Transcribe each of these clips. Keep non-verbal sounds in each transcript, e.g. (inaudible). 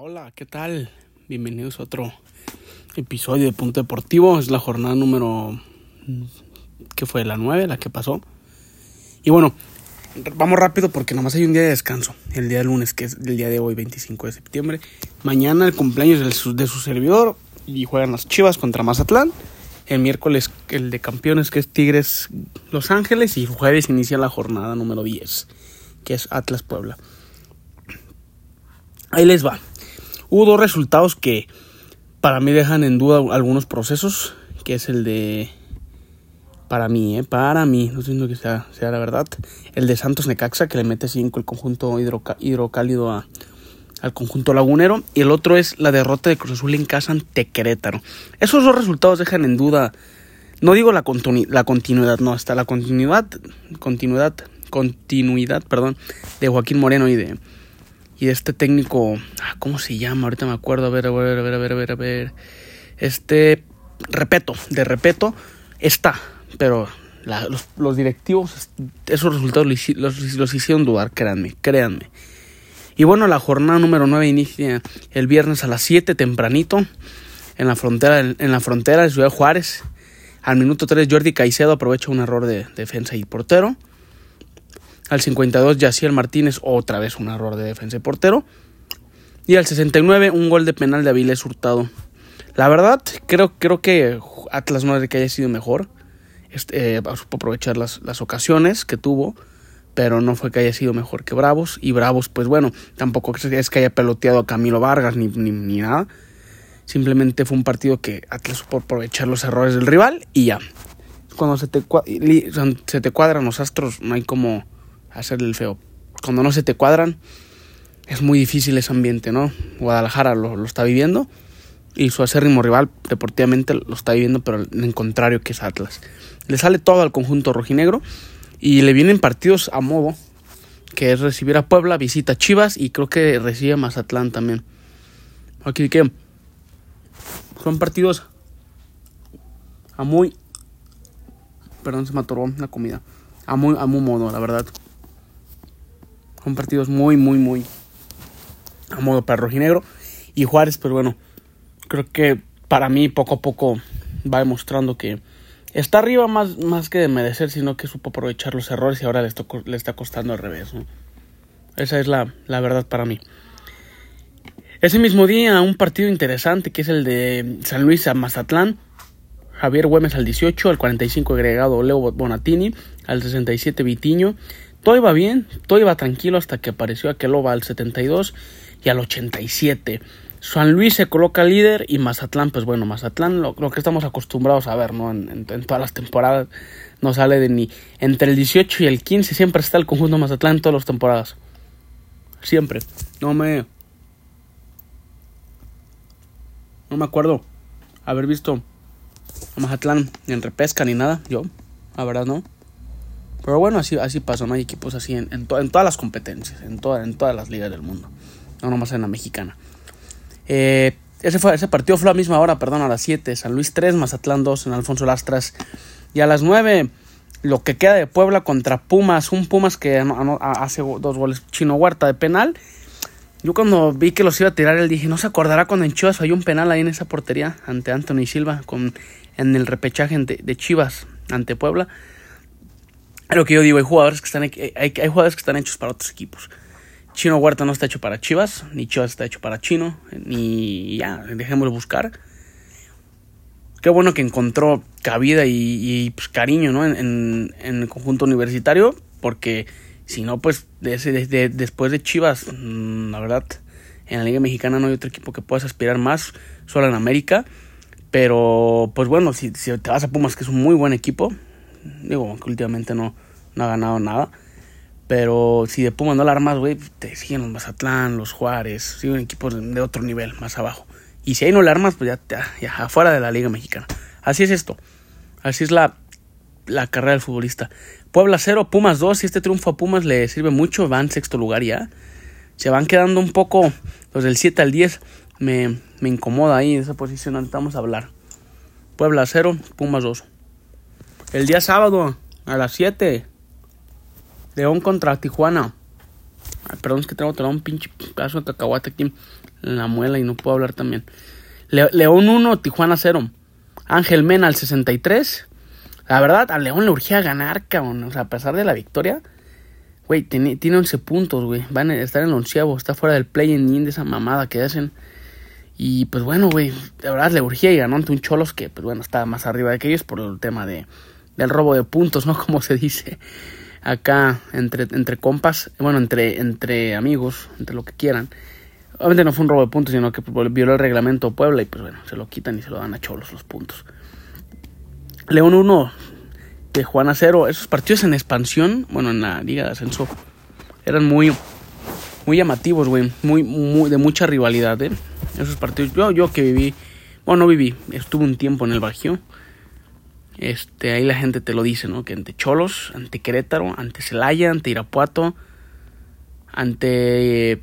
Hola, ¿qué tal? Bienvenidos a otro episodio de Punto Deportivo. Es la jornada número... ¿Qué fue? ¿La 9? ¿La que pasó? Y bueno, vamos rápido porque nomás hay un día de descanso. El día de lunes, que es el día de hoy, 25 de septiembre. Mañana el cumpleaños de su, servidor y juegan las Chivas contra Mazatlán. El miércoles el de campeones que es Tigres Los Ángeles y jueves inicia la jornada número 10, que es Atlas Puebla. Ahí les va. Hubo dos resultados que para mí dejan en duda algunos procesos, que es el de para mí, ¿eh? para mí, no diciendo que sea, sea, la verdad, el de Santos Necaxa, que le mete 5 el conjunto hidrocálido a, al conjunto lagunero, y el otro es la derrota de Cruz Azul en casa ante Querétaro. Esos dos resultados dejan en duda, no digo la, la continuidad, no, hasta la continuidad, continuidad, continuidad, perdón, de Joaquín Moreno y de, y este técnico, ah, ¿cómo se llama? Ahorita me acuerdo, a ver, a ver, a ver, a ver, a ver, a ver. Este, repeto, de repeto, está, pero los, directivos, esos resultados los, los, hicieron dudar, créanme, créanme. Y bueno, la jornada número 9 inicia el viernes a las 7 tempranito en la frontera, en la frontera de Ciudad Juárez. Al minuto 3 Jordi Caicedo aprovecha un error de defensa y portero. Al 52 Yaciel Martínez, otra vez un error de defensa y portero. Y al 69 un gol de penal de Avilés Hurtado. La verdad, creo, creo que Atlas no es de que haya sido mejor. Este, eh, supo aprovechar las, las ocasiones que tuvo pero no fue que haya sido mejor que Bravos. Y Bravos, pues bueno, tampoco es que haya peloteado a Camilo Vargas ni, ni, nada. Simplemente fue un partido que Atlas supo aprovechar los errores del rival y ya. Cuando se te, se te cuadran los astros, no hay como hacerle el feo. Cuando no se te cuadran, es muy difícil ese ambiente, ¿no? Guadalajara lo, está viviendo y su acérrimo rival deportivamente lo está viviendo, pero en contrario que es Atlas. Le sale todo al conjunto rojinegro y le vienen partidos a modo, que es recibir a Puebla, visita Chivas y creo que recibe Mazatlán también. Aquí que son partidos a muy... Perdón, se me atoró la comida. A muy, a muy modo, la verdad. Son partidos muy, muy, muy a modo para rojinegro. Y Juárez, pues bueno, creo que para mí poco a poco va demostrando que está arriba más, más que de merecer, sino que supo aprovechar los errores y ahora le, le está costando al revés. Esa es la, la, verdad para mí. Ese mismo día, un partido interesante que es el de San Luis a Mazatlán. Javier Güemes al 18, al 45 agregado Leo Bonatini, al 67 Vitiño, todo iba bien, todo iba tranquilo hasta que apareció Aqueloba al 72 y al 87. San Luis se coloca líder y Mazatlán, pues bueno, Mazatlán lo, que estamos acostumbrados a ver, ¿no? En, todas las temporadas no sale de ni entre el 18 y el 15 siempre está el conjunto Mazatlán en todas las temporadas. Siempre. No me no me acuerdo haber visto a Mazatlán en repesca ni nada, yo, la verdad no. Pero bueno, así, así pasa, ¿no? Hay equipos así en, en, todas las competencias, en, en todas las ligas del mundo. No nomás en la mexicana. Eh, ese, fue, ese partido fue a la misma hora, perdón, a las 7. San Luis 3, Mazatlán 2 en Alfonso Lastras. Y a las 9, lo que queda de Puebla contra Pumas. Un Pumas que hace dos goles. Chino Huerta de penal. Yo cuando vi que los iba a tirar, él dije, ¿no se acordará cuando en Chivas hay un penal ahí en esa portería ante Anthony Silva con, en el repechaje de Chivas ante Puebla? Lo que yo digo, hay jugadores que están, hay, hay jugadores que están hechos para otros equipos. Chino Huerta no está hecho para Chivas, ni Chivas está hecho para Chino, ni ya, dejémoslo buscar. Qué bueno que encontró cabida y, pues, cariño ¿no? en, el conjunto universitario, porque si no, pues de después de Chivas, mm, la verdad, en la Liga Mexicana no hay otro equipo que puedas aspirar más, solo en América. Pero, pues bueno, si, si te vas a Pumas, que es un muy buen equipo, Digo, que últimamente no, no ha ganado nada. Pero si de Puma no la armas, güey, te siguen los Mazatlán, los Juárez, siguen equipos de otro nivel, más abajo. Y si ahí no la armas, pues ya, ya, ya afuera de la Liga Mexicana. Así es esto. Así es la, la carrera del futbolista. Puebla 0, Pumas 2. Si este triunfo a Pumas le sirve mucho, van sexto lugar ya. Se van quedando un poco, los del 7 al 10. Me, me incomoda ahí esa posición. Vamos a hablar. Puebla 0, Pumas 2. El día sábado a las 7. León contra Tijuana. perdón, es que tengo un pinche pedazo de cacahuate aquí en la muela y no puedo hablar también. León 1, Tijuana 0. Ángel Mena al 63. La verdad, a León le urgía ganar, cabrón. O sea, a pesar de la victoria, güey, tiene, tiene 11 puntos, güey. Van a estar en el onceavo. Está fuera del play-in de esa mamada que hacen. Y pues bueno, güey, de verdad le urgía y ganó ante un Cholos que, pues bueno, estaba más arriba de que ellos por el tema de, del robo de puntos, ¿no? (laughs) Como se dice acá entre, entre compas, bueno, entre, entre amigos, entre lo que quieran. Obviamente no fue un robo de puntos, sino que violó el reglamento Puebla y pues bueno, se lo quitan y se lo dan a Cholos los puntos. León 1, de Juana 0. Esos partidos en expansión, bueno, en la Liga de Ascenso, eran muy, muy llamativos, güey. Muy, muy, de mucha rivalidad, ¿eh? Esos partidos, yo, yo que viví, bueno, no viví, estuve un tiempo en el Bajío. Este, ahí la gente te lo dice, ¿no? Que ante Cholos, ante Querétaro, ante Celaya, ante Irapuato, ante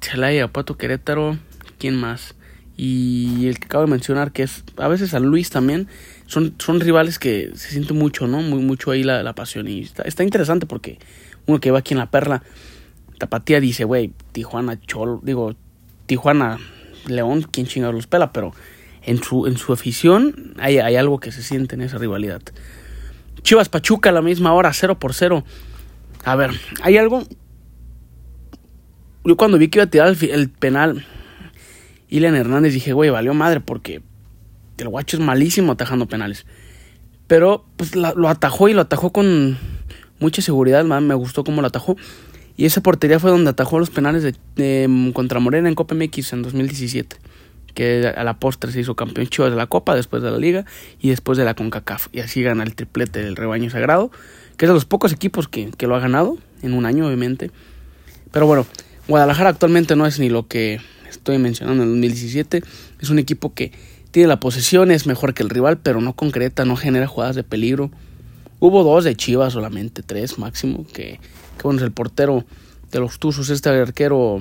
Celaya, Irapuato, Querétaro, ¿quién más? Y el que acabo de mencionar, que es a veces San Luis también, son, son rivales que se siente mucho, ¿no? Muy, mucho ahí la, la pasión. Y está, interesante porque uno que va aquí en la perla, Tapatía dice, güey, Tijuana, Cholo, digo, Tijuana, León, ¿quién chingados los pela? Pero en su, en su afición hay, hay algo que se siente en esa rivalidad. Chivas Pachuca a la misma hora, 0 por 0. A ver, hay algo yo cuando vi que iba a tirar el, penal, Ilan Hernández dije, güey, valió madre porque el guacho es malísimo atajando penales. Pero pues lo atajó y lo atajó con mucha seguridad, me gustó cómo lo atajó. Y esa portería fue donde atajó los penales de, contra Morena en Copa MX en 2017. Que a la postre se hizo campeón Chivas de la Copa, después de la Liga y después de la CONCACAF. Y así gana el triplete del rebaño sagrado, que es de los pocos equipos que, que lo ha ganado en un año, obviamente. Pero bueno, Guadalajara actualmente no es ni lo que estoy mencionando en el 2017. Es un equipo que tiene la posesión, es mejor que el rival, pero no concreta, no genera jugadas de peligro. Hubo dos de Chivas solamente, tres máximo, que, que bueno, es el portero de los Tuzos, este arquero,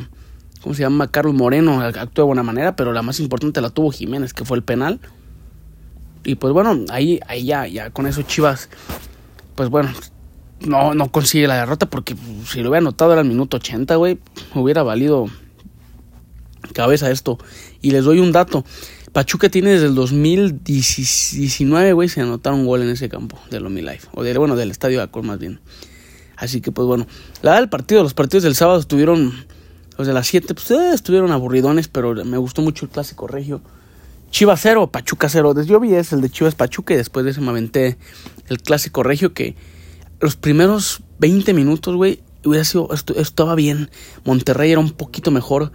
¿cómo se llama? Carlos Moreno, actuó de buena manera, pero la más importante la tuvo Jiménez, que fue el penal. Y pues bueno, ahí, ahí ya, ya con eso Chivas, pues bueno, no, no consigue la derrota porque si lo hubiera anotado era el minuto 80, güey, hubiera valido cabeza esto. Y les doy un dato. Pachuca tiene desde el 2019, güey, se anotaron un gol en ese campo de Lomi Life. O de, bueno, del estadio de Acor más bien. Así que, pues bueno, la del partido, los partidos del sábado estuvieron, de las 7, pues eh, estuvieron aburridones, pero me gustó mucho el clásico regio. Chivas 0, Pachuca 0. Yo vi es el de Chivas Pachuca y después de eso me aventé el clásico regio que los primeros 20 minutos, güey, hubiera sido, estaba bien. Monterrey era un poquito mejor.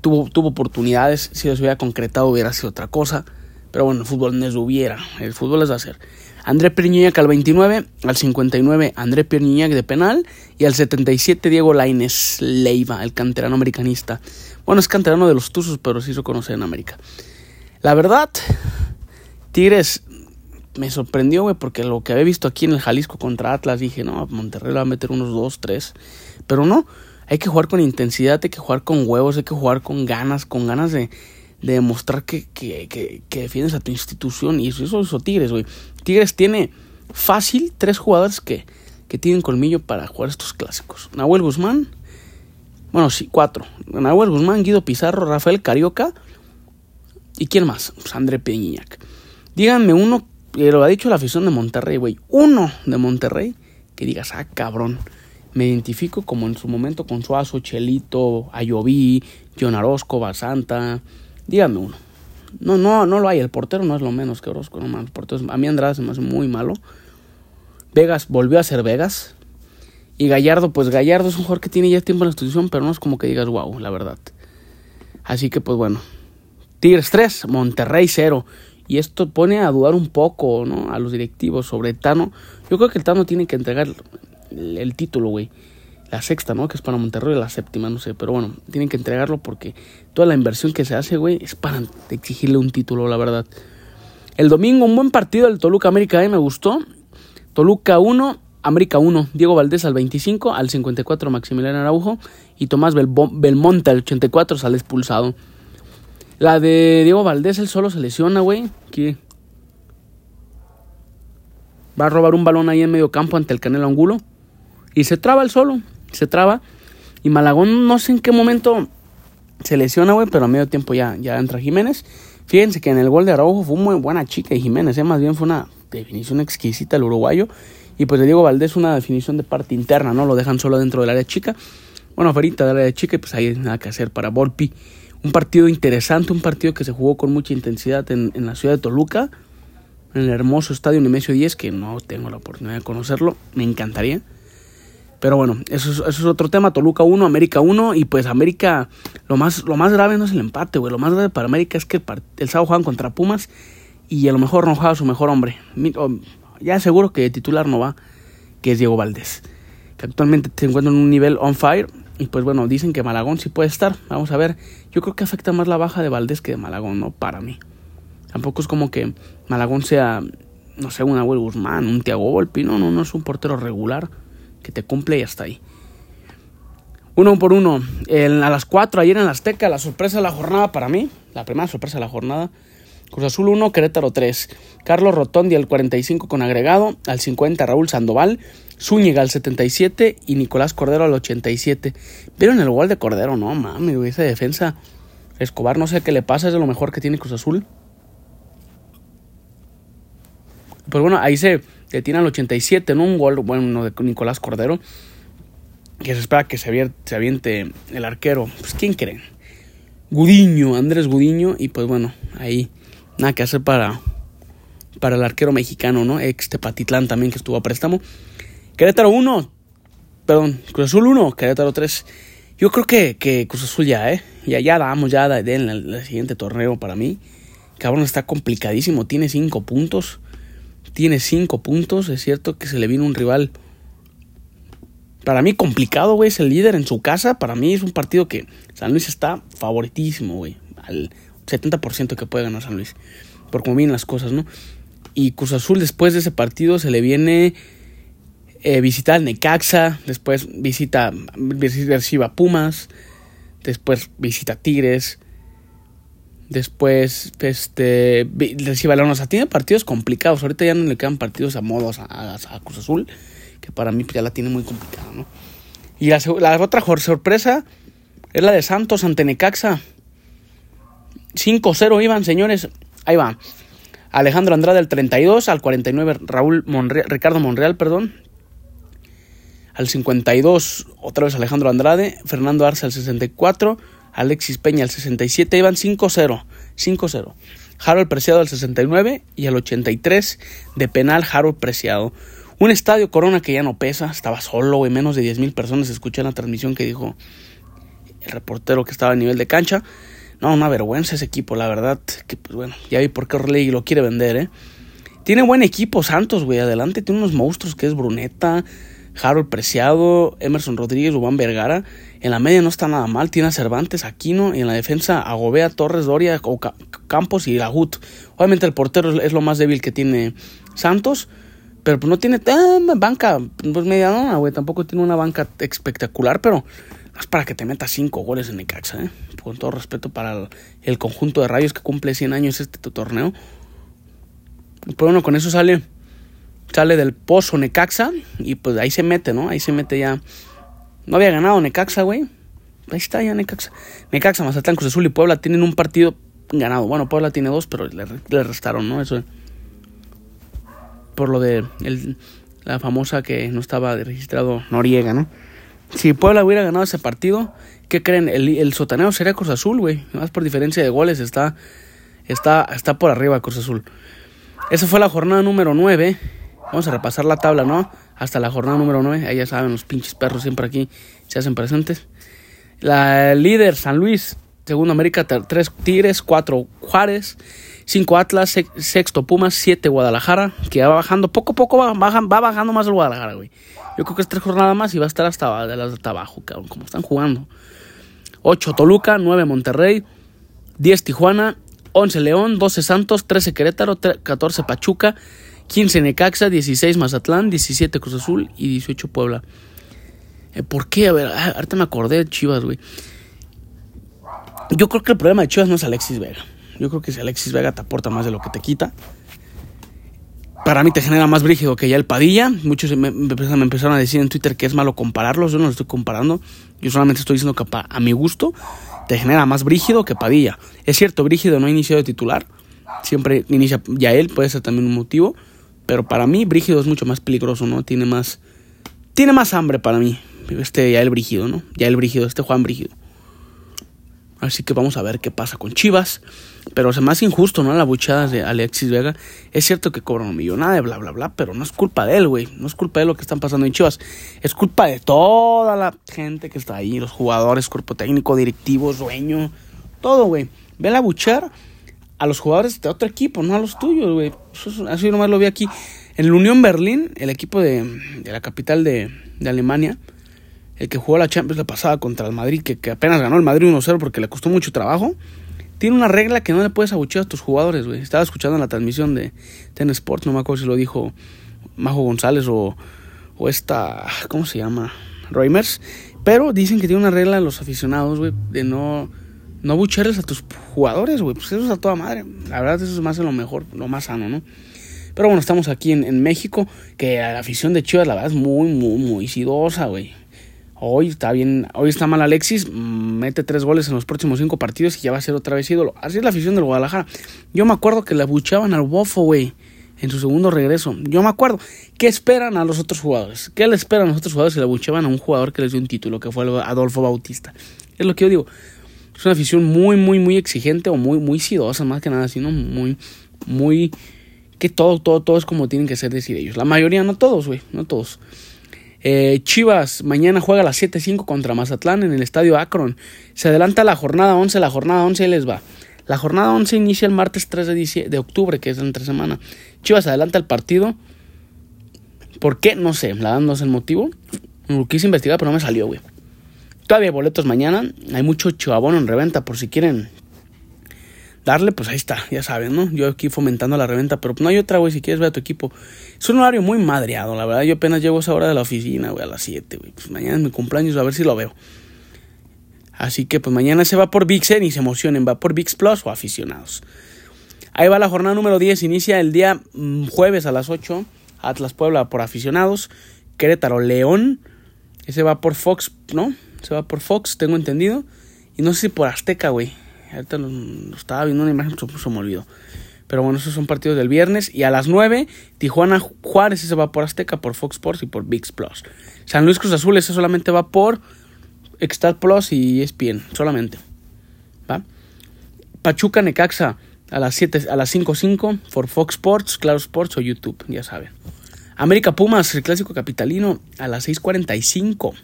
Tuvo, tuvo oportunidades. Si les hubiera concretado, hubiera sido otra cosa. Pero bueno, el fútbol no es hubiera. El fútbol es hacer. André Pierniñac al 29, al 59 André Pierniñac de penal y al 77 Diego Laines Leiva, el canterano americanista. Bueno, es canterano de los Tuzos, pero se hizo conocer en América. La verdad, Tigres me sorprendió, güey, porque lo que había visto aquí en el Jalisco contra Atlas, dije, no, Monterrey le va a meter unos 2, 3. Pero no, hay que jugar con intensidad, hay que jugar con huevos, hay que jugar con ganas, con ganas de, de demostrar que, que, que, defiendes a tu institución. Y eso, eso Tigres, güey. Tigres tiene fácil tres jugadores que, que tienen colmillo para jugar estos clásicos. Nahuel Guzmán, bueno, sí, cuatro. Nahuel Guzmán, Guido Pizarro, Rafael Carioca. ¿Y quién más? Pues André Peñiñac. Díganme uno lo ha dicho la afición de Monterrey, güey. Uno de Monterrey que digas, ah, cabrón. Me identifico como en su momento con Suazo, Chelito, Ayoví, John Orozco, Basanta. Dígame uno. No, no, no lo hay. El portero no es lo menos que Orozco, no más. A mí Andrade se me hace muy malo. Vegas volvió a ser Vegas. Y Gallardo, pues Gallardo es un jugador que tiene ya tiempo en la institución, pero no es como que digas, wow, la verdad. Así que, pues bueno. Tigres 3, Monterrey 0. Y esto pone a dudar un poco, ¿no? A los directivos sobre Tano. Yo creo que el Tano tiene que entregar el, título, güey. La sexta, ¿no? Que es para Monterrey, la séptima, no sé. Pero bueno, tienen que entregarlo porque toda la inversión que se hace, güey, es para exigirle un título, la verdad. El domingo, un buen partido del Toluca América, ¿eh? Me gustó. Toluca 1, América 1. Diego Valdés al 25, al 54 Maximiliano Araujo. Y Tomás Belmonte al 84 sale expulsado. La de Diego Valdés, él solo se lesiona, güey. Que va a robar un balón ahí en medio campo ante el Canelo Angulo. Y se traba el solo. Se traba. Y Malagón, no sé en qué momento se lesiona, güey, pero a medio tiempo ya, ya entra Jiménez. Fíjense que en el gol de Araujo fue muy buena chica y Jiménez, ¿eh? más bien fue una definición exquisita el uruguayo. Y pues de Diego Valdés una definición de parte interna, ¿no? Lo dejan solo dentro del área chica. Bueno, afuera del área chica y pues ahí nada que hacer para Volpi. Un partido interesante, un partido que se jugó con mucha intensidad en, en la ciudad de Toluca, en el hermoso estadio Nemesio 10, que no tengo la oportunidad de conocerlo, me encantaría. Pero bueno, eso es, eso es otro tema. Toluca 1, América 1. Y pues América, lo más, lo más grave no es el empate, güey. Lo más grave para América es que el, el sábado juegan contra Pumas y a lo mejor no juega su mejor hombre. Ya seguro que titular no va, que es Diego Valdés. Que actualmente se encuentra en un nivel on fire. Y pues bueno, dicen que Malagón sí puede estar. Vamos a ver. Yo creo que afecta más la baja de Valdés que de Malagón, ¿no? Para mí. Tampoco es como que Malagón sea, no sé, un Abuel Guzmán, un Tiago Volpi. No, no, no es un portero regular que te cumple y hasta ahí. Uno por uno. a las 4 ayer en Azteca, la sorpresa de la jornada para mí, la primera sorpresa de la jornada. Cruz Azul 1, Querétaro 3. Carlos Rotondi al 45 con agregado, al 50 Raúl Sandoval, Zúñiga al 77 y Nicolás Cordero al 87. ¿Vieron el gol de Cordero? No, mami, esa defensa. Escobar no sé qué le pasa, es de lo mejor que tiene Cruz Azul. Pues bueno, ahí se, tiene al 87, ¿no? Un gol bueno de Nicolás Cordero. Que se espera que se aviente, el arquero. Pues, ¿quién creen? Gudiño, Andrés Gudiño. Y pues bueno, ahí nada que hacer para, para el arquero mexicano, ¿no? Ex Tepatitlán también que estuvo a préstamo. Querétaro 1. Perdón, Cruz Azul 1, Querétaro 3. Yo creo que, que Cruz Azul ya, ¿eh? Ya, ya damos ya en el, siguiente torneo para mí. Cabrón, está complicadísimo. Tiene 5 puntos tiene 5 puntos. Es cierto que se le vino un rival. Para mí complicado, güey. Es el líder en su casa. Para mí es un partido que San Luis está favoritísimo, güey. Al 70% que puede ganar San Luis. Por cómo vienen las cosas, ¿no? Y Cruz Azul después de ese partido se le viene eh, visitar al Necaxa. Después visita, reciba Pumas. Después visita Tigres. Después, este, recibe O sea, tiene partidos complicados. Ahorita ya no le quedan partidos a modos a, Cruz Azul, que para mí ya la tiene muy complicada, ¿no? Y la, la otra sorpresa es la de Santos ante Necaxa. 5-0 iban, señores. Ahí va. Alejandro Andrade al 32, al 49 Raúl Ricardo Monreal, perdón. Al 52 otra vez Alejandro Andrade, Fernando Arce al 64, Alexis Peña al 67, iban 5-0, 5-0. Harold Preciado al 69 y al 83 de penal Harold Preciado. Un estadio Corona que ya no pesa, estaba solo, güey, menos de 10.000 personas escuché la transmisión que dijo el reportero que estaba a nivel de cancha. No, una vergüenza ese equipo, la verdad, que pues bueno, ya vi por qué Orley lo quiere vender, ¿eh? Tiene buen equipo Santos, güey, adelante tiene unos monstruos que es Bruneta, Harold Preciado, Emerson Rodríguez, Juan Vergara. En la media no está nada mal. Tiene a Cervantes, Aquino. Y en la defensa Agobea, Torres, Doria, Campos y Lahut. Obviamente el portero es lo más débil que tiene Santos. Pero pues no tiene eh, banca, pues medianona, güey. Tampoco tiene una banca espectacular, pero es para que te metas cinco goles en Necaxa, ¿eh? Con todo respeto para el, conjunto de rayos que cumple 100 años este torneo. Pues bueno, con eso sale sale del pozo Necaxa y pues ahí se mete, ¿no? Ahí se mete ya. No había ganado Necaxa, güey. Ahí está ya Necaxa. Necaxa, Mazatlán, Cruz Azul y Puebla tienen un partido ganado. Bueno, Puebla tiene dos, pero le, restaron, ¿no? Eso. Por lo de la famosa que no estaba registrado Noriega, ¿no? Si Puebla hubiera ganado ese partido, ¿qué creen? El, el sotaneo sería Cruz Azul, güey. Más por diferencia de goles está, está, está por arriba Cruz Azul. Esa fue la jornada número 9. Vamos a repasar la tabla, ¿no? Hasta la jornada número 9. Ahí ya saben, los pinches perros siempre aquí se hacen presentes. La líder, San Luis. Segundo América, 3 Tigres, 4 Juárez, 5 Atlas, sexto Pumas, 7 Guadalajara, que va bajando, poco a poco va, bajando más el Guadalajara, güey. Yo creo que es tres jornadas más y va a estar hasta, hasta abajo, cabrón, como están jugando. 8 Toluca, 9 Monterrey, 10 Tijuana, 11 León, 12 Santos, 13 Querétaro, 14 Pachuca, 15 Necaxa, 16 Mazatlán, 17 Cruz Azul y 18 Puebla. Eh, ¿Por qué? A ver, ah, ahorita me acordé de Chivas, güey. Yo creo que el problema de Chivas no es Alexis Vega. Yo creo que si Alexis Vega te aporta más de lo que te quita. para mí te genera más brígido que ya el Padilla. Muchos me, empezaron a decir en Twitter que es malo compararlos. Yo no lo estoy comparando. Yo solamente estoy diciendo que a mi gusto te genera más brígido que Padilla. Es cierto, brígido no ha iniciado de titular. Siempre inicia ya él, puede ser también un motivo. Pero para mí, brígido es mucho más peligroso, ¿no? Tiene más. Tiene más hambre para mí. Este ya el brígido, ¿no? Ya el brígido, este Juan Brígido. Así que vamos a ver qué pasa con Chivas. Pero se me hace injusto, ¿no? La buchada de Alexis Vega. Es cierto que cobra un millonada bla, bla, bla. Pero no es culpa de él, güey. No es culpa de lo que están pasando en Chivas. Es culpa de toda la gente que está ahí. Los jugadores, cuerpo técnico, directivos, dueño. Todo, güey. Ve la buchar a los jugadores de otro equipo, no a los tuyos, güey. Así nomás lo vi aquí. En el Unión Berlín, el equipo de, la capital de, de Alemania el que jugó la Champions la pasada contra el Madrid, que, apenas ganó el Madrid 1-0 porque le costó mucho trabajo, tiene una regla que no le puedes abuchear a tus jugadores, güey. Estaba escuchando la transmisión de Ten Sports, no me acuerdo si lo dijo Majo González o, o esta, ¿cómo se llama? Reimers. Pero dicen que tiene una regla los aficionados, güey, de no, no abuchearles a tus jugadores, güey. Pues eso es a toda madre. La verdad, eso es más lo mejor, lo más sano, ¿no? Pero bueno, estamos aquí en, México, que la afición de Chivas, la verdad, es muy, muy, muy sidosa, güey. Hoy está bien, hoy está mal Alexis, mete tres goles en los próximos cinco partidos y ya va a ser otra vez ídolo. Así es la afición del Guadalajara. Yo me acuerdo que le abuchaban al Bofo, güey, en su segundo regreso. Yo me acuerdo. ¿Qué esperan a los otros jugadores? ¿Qué le esperan a los otros jugadores si le abuchaban a un jugador que les dio un título, que fue Adolfo Bautista? Es lo que yo digo. Es una afición muy, muy, muy exigente o muy, muy sidosa, más que nada, sino muy, muy... Que todo, todo, todo es como tienen que ser decir ellos. La mayoría, no todos, güey, no todos. Eh, Chivas mañana juega a las 7.05 contra Mazatlán en el estadio Akron. Se adelanta la jornada 11, la jornada 11 les va. La jornada 11 inicia el martes 3 de, de octubre, que es entre semana. Chivas adelanta el partido. ¿Por qué? No sé, la sé el motivo. Lo quise investigar, pero no me salió, güey. Todavía boletos mañana. Hay mucho chivabono en reventa por si quieren darle, pues ahí está, ya saben, ¿no? Yo aquí fomentando la reventa, pero no hay otra, güey, si quieres ver a tu equipo. Es un horario muy madreado, la verdad. Yo apenas llego a esa hora de la oficina, güey, a las 7, güey. Pues mañana es mi cumpleaños, a ver si lo veo. Así que pues mañana se va por VIXen y se emocionen, va por VIX Plus o aficionados. Ahí va la jornada número 10, inicia el día mm, jueves a las 8, Atlas Puebla por aficionados, Querétaro León, ese va por Fox, ¿no? Se va por Fox, tengo entendido. Y no sé si por Azteca, güey. Ahorita lo, estaba viendo una imagen, se me olvidó. Pero bueno, esos son partidos del viernes. Y a las 9, Tijuana Juárez, se va por Azteca, por Fox Sports y por VIX Plus. San Luis Cruz Azul, ese solamente va por Extar Plus y ESPN, solamente. ¿Va? Pachuca Necaxa a las 7, a las 5.5 por Fox Sports, Claro Sports o YouTube, ya saben. América Pumas, el clásico capitalino, a las 6.45.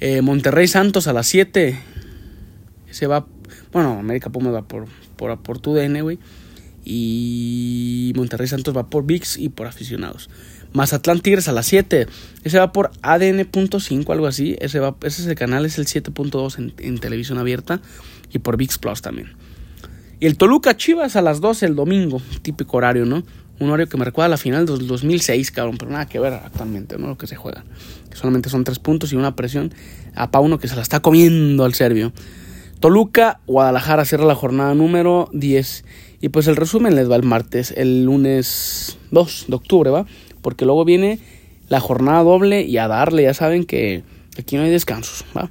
Eh, Monterrey Santos a las 7 se va, bueno, América Pumas va por, por, por TUDN, güey. Y Monterrey Santos va por VIX y por aficionados. Mazatlán Tigres a las 7. Ese va por ADN.5, algo así. Ese, va, ese es el canal, es el 7.2 en, en, televisión abierta. Y por VIX Plus también. Y el Toluca Chivas a las 12 el domingo. Típico horario, ¿no? Un horario que me recuerda a la final del 2006, cabrón. Pero nada que ver actualmente, ¿no? Lo que se juega. Solamente son tres puntos y una presión a Pauno que se la está comiendo al serbio. Toluca, Guadalajara cierra la jornada número 10. Y pues el resumen les va el martes, el lunes 2 de octubre, ¿va? Porque luego viene la jornada doble y a darle, ya saben que aquí no hay descansos, ¿va?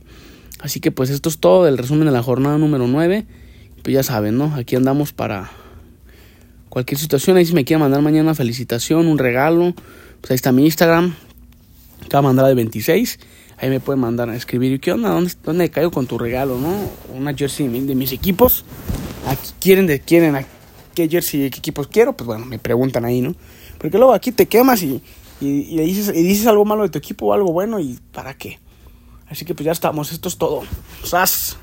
Así que pues esto es todo del resumen de la jornada número 9. Pues ya saben, ¿no? Aquí andamos para cualquier situación. Ahí si me quieren mandar mañana felicitación, un regalo, pues ahí está mi Instagram, mandar de 26 Ahí me pueden mandar a escribir, ¿qué onda? ¿Dónde, dónde caigo con tu regalo, no? Una jersey de mis equipos. Aquí quieren, de, quieren, a qué jersey, qué equipos quiero, pues bueno, me preguntan ahí, ¿no? Porque luego aquí te quemas y, y, dices, y dices algo malo de tu equipo o algo bueno y ¿para qué? Así que pues ya estamos, esto es todo. ¡Sas!